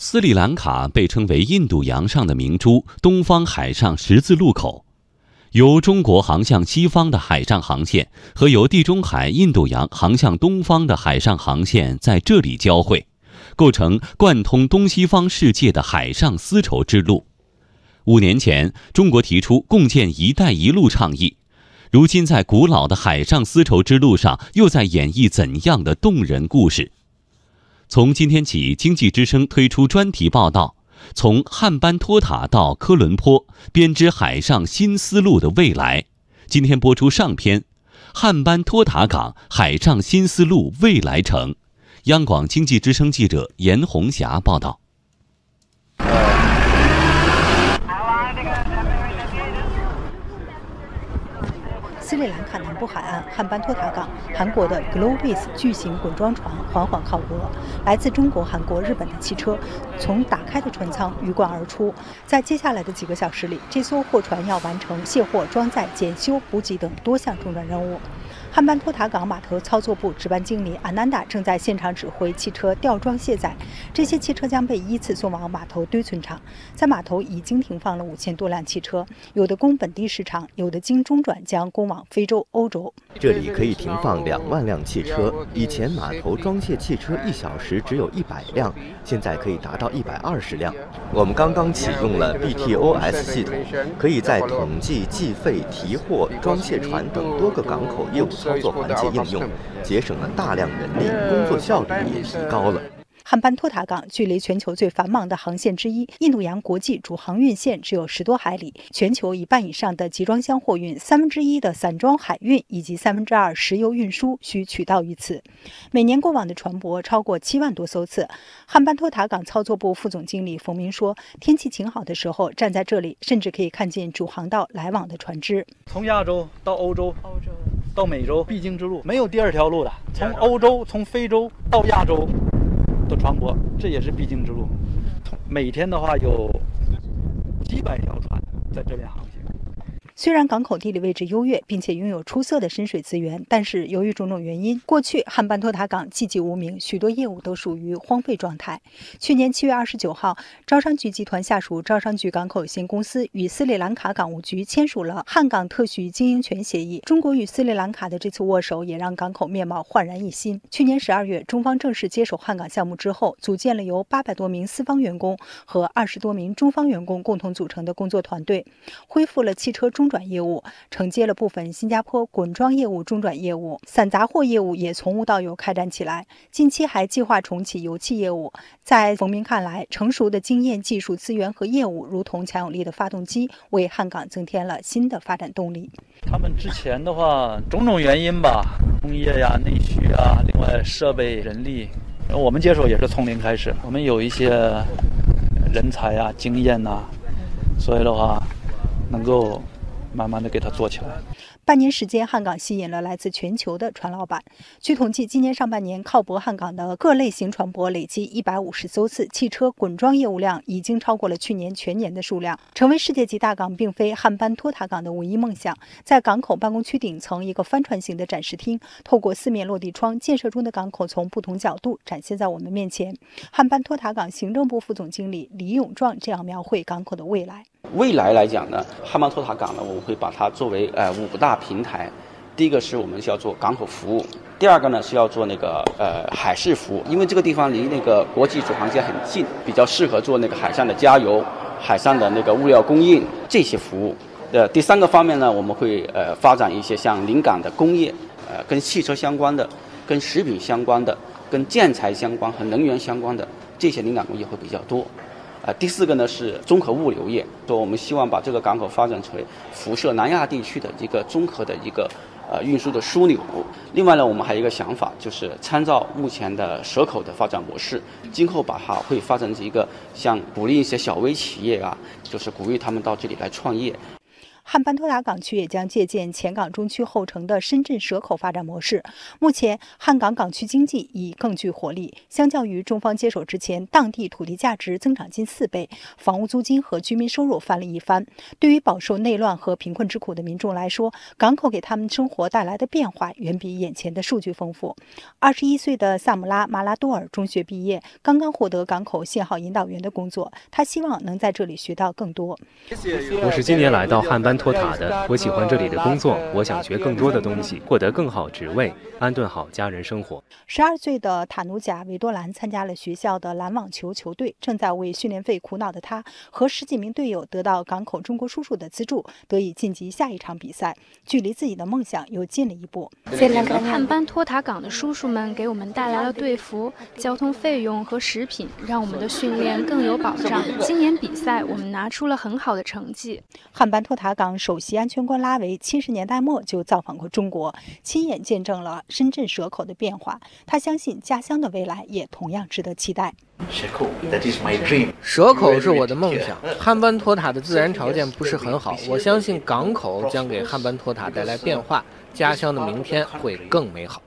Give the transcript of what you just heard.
斯里兰卡被称为印度洋上的明珠、东方海上十字路口，由中国航向西方的海上航线和由地中海、印度洋航向东方的海上航线在这里交汇，构成贯通东西方世界的海上丝绸之路。五年前，中国提出共建“一带一路”倡议，如今在古老的海上丝绸之路上，又在演绎怎样的动人故事？从今天起，经济之声推出专题报道，从汉班托塔到科伦坡，编织海上新丝路的未来。今天播出上篇：汉班托塔港海上新丝路未来城。央广经济之声记者严红霞报道。斯里兰卡南部海岸汉班托塔港，韩国的 Globis 巨型滚装船缓缓靠泊。来自中国、韩国、日本的汽车从打开的船舱鱼贯而出。在接下来的几个小时里，这艘货船要完成卸货、装载、检修、补给等多项重转任务。汉班托塔港码头操作部值班经理阿南达正在现场指挥汽车吊装卸载，这些汽车将被依次送往码头堆存场。在码头已经停放了五千多辆汽车，有的供本地市场，有的经中转将供往非洲、欧洲。这里可以停放两万辆汽车。以前码头装卸汽车一小时只有一百辆，现在可以达到一百二十辆。我们刚刚启用了 BTOS 系统，可以在统计、计费、提货、装卸船等多个港口业务。操作环节应用，节省了大量人力，工作效率也提高了。汉班托塔港距离全球最繁忙的航线之一——印度洋国际主航运线只有十多海里。全球一半以上的集装箱货运、三分之一的散装海运以及三分之二石油运输需取道于此。每年过往的船舶超过七万多艘次。汉班托塔港操作部副总经理冯明说：“天气晴好的时候，站在这里，甚至可以看见主航道来往的船只。从亚洲到欧洲，欧洲到美洲，必经之路，没有第二条路的。从欧洲、从非洲到亚洲。”的船舶，这也是必经之路。每天的话，有几百条船在这边航行。虽然港口地理位置优越，并且拥有出色的深水资源，但是由于种种原因，过去汉班托塔港寂寂无名，许多业务都属于荒废状态。去年七月二十九号，招商局集团下属招商局港口有限公司与斯里兰卡港务局签署了汉港特许经营权协议。中国与斯里兰卡的这次握手，也让港口面貌焕然一新。去年十二月，中方正式接手汉港项目之后，组建了由八百多名私方员工和二十多名中方员工共同组成的工作团队，恢复了汽车中。转业务承接了部分新加坡滚装业务中转业务，散杂货业务也从无到有开展起来。近期还计划重启油气业务。在冯明看来，成熟的经验、技术资源和业务，如同强有力的发动机，为汉港增添了新的发展动力。他们之前的话，种种原因吧，工业呀、内需啊，另外设备、人力，我们接手也是从零开始，我们有一些人才呀、经验呐，所以的话，能够。慢慢的给它做起来。半年时间，汉港吸引了来自全球的船老板。据统计，今年上半年靠泊汉港的各类型船舶累计一百五十艘次，汽车滚装业务量已经超过了去年全年的数量。成为世界级大港，并非汉班托塔港的唯一梦想。在港口办公区顶层，一个帆船型的展示厅，透过四面落地窗，建设中的港口从不同角度展现在我们面前。汉班托塔港行政部副总经理李永壮这样描绘港口的未来。未来来讲呢，汉曼托塔港呢，我们会把它作为呃五大平台。第一个是我们需要做港口服务，第二个呢是要做那个呃海事服务，因为这个地方离那个国际主航线很近，比较适合做那个海上的加油、海上的那个物料供应这些服务。呃，第三个方面呢，我们会呃发展一些像临港的工业，呃跟汽车相关的、跟食品相关的、跟建材相关和能源相关的这些临港工业会比较多。啊，第四个呢是综合物流业，说我们希望把这个港口发展成为辐射南亚地区的一个综合的一个呃运输的枢纽。另外呢，我们还有一个想法，就是参照目前的蛇口的发展模式，今后把它会发展成一个像鼓励一些小微企业啊，就是鼓励他们到这里来创业。汉班托塔港区也将借鉴前港中区后城的深圳蛇口发展模式。目前，汉港港区经济已更具活力。相较于中方接手之前，当地土地价值增长近四倍，房屋租金和居民收入翻了一番。对于饱受内乱和贫困之苦的民众来说，港口给他们生活带来的变化远比眼前的数据丰富。二十一岁的萨姆拉·马拉多尔中学毕业，刚刚获得港口信号引导员的工作。他希望能在这里学到更多。我是今年来到汉班。托塔的，我喜欢这里的工作，我想学更多的东西，获得更好职位，安顿好家人生活。十二岁的塔努贾维多兰参加了学校的篮网球球队，正在为训练费苦恼的他，和十几名队友得到港口中国叔叔的资助，得以晋级下一场比赛，距离自己的梦想又近了一步。汉班托塔港的叔叔们给我们带来了队服、交通费用和食品，让我们的训练更有保障。今年比赛我们拿出了很好的成绩。汉班托塔港。首席安全官拉维七十年代末就造访过中国，亲眼见证了深圳蛇口的变化。他相信家乡的未来也同样值得期待。蛇口是我的梦想。汉班托塔的自然条件不是很好，我相信港口将给汉班托塔带来变化，家乡的明天会更美好。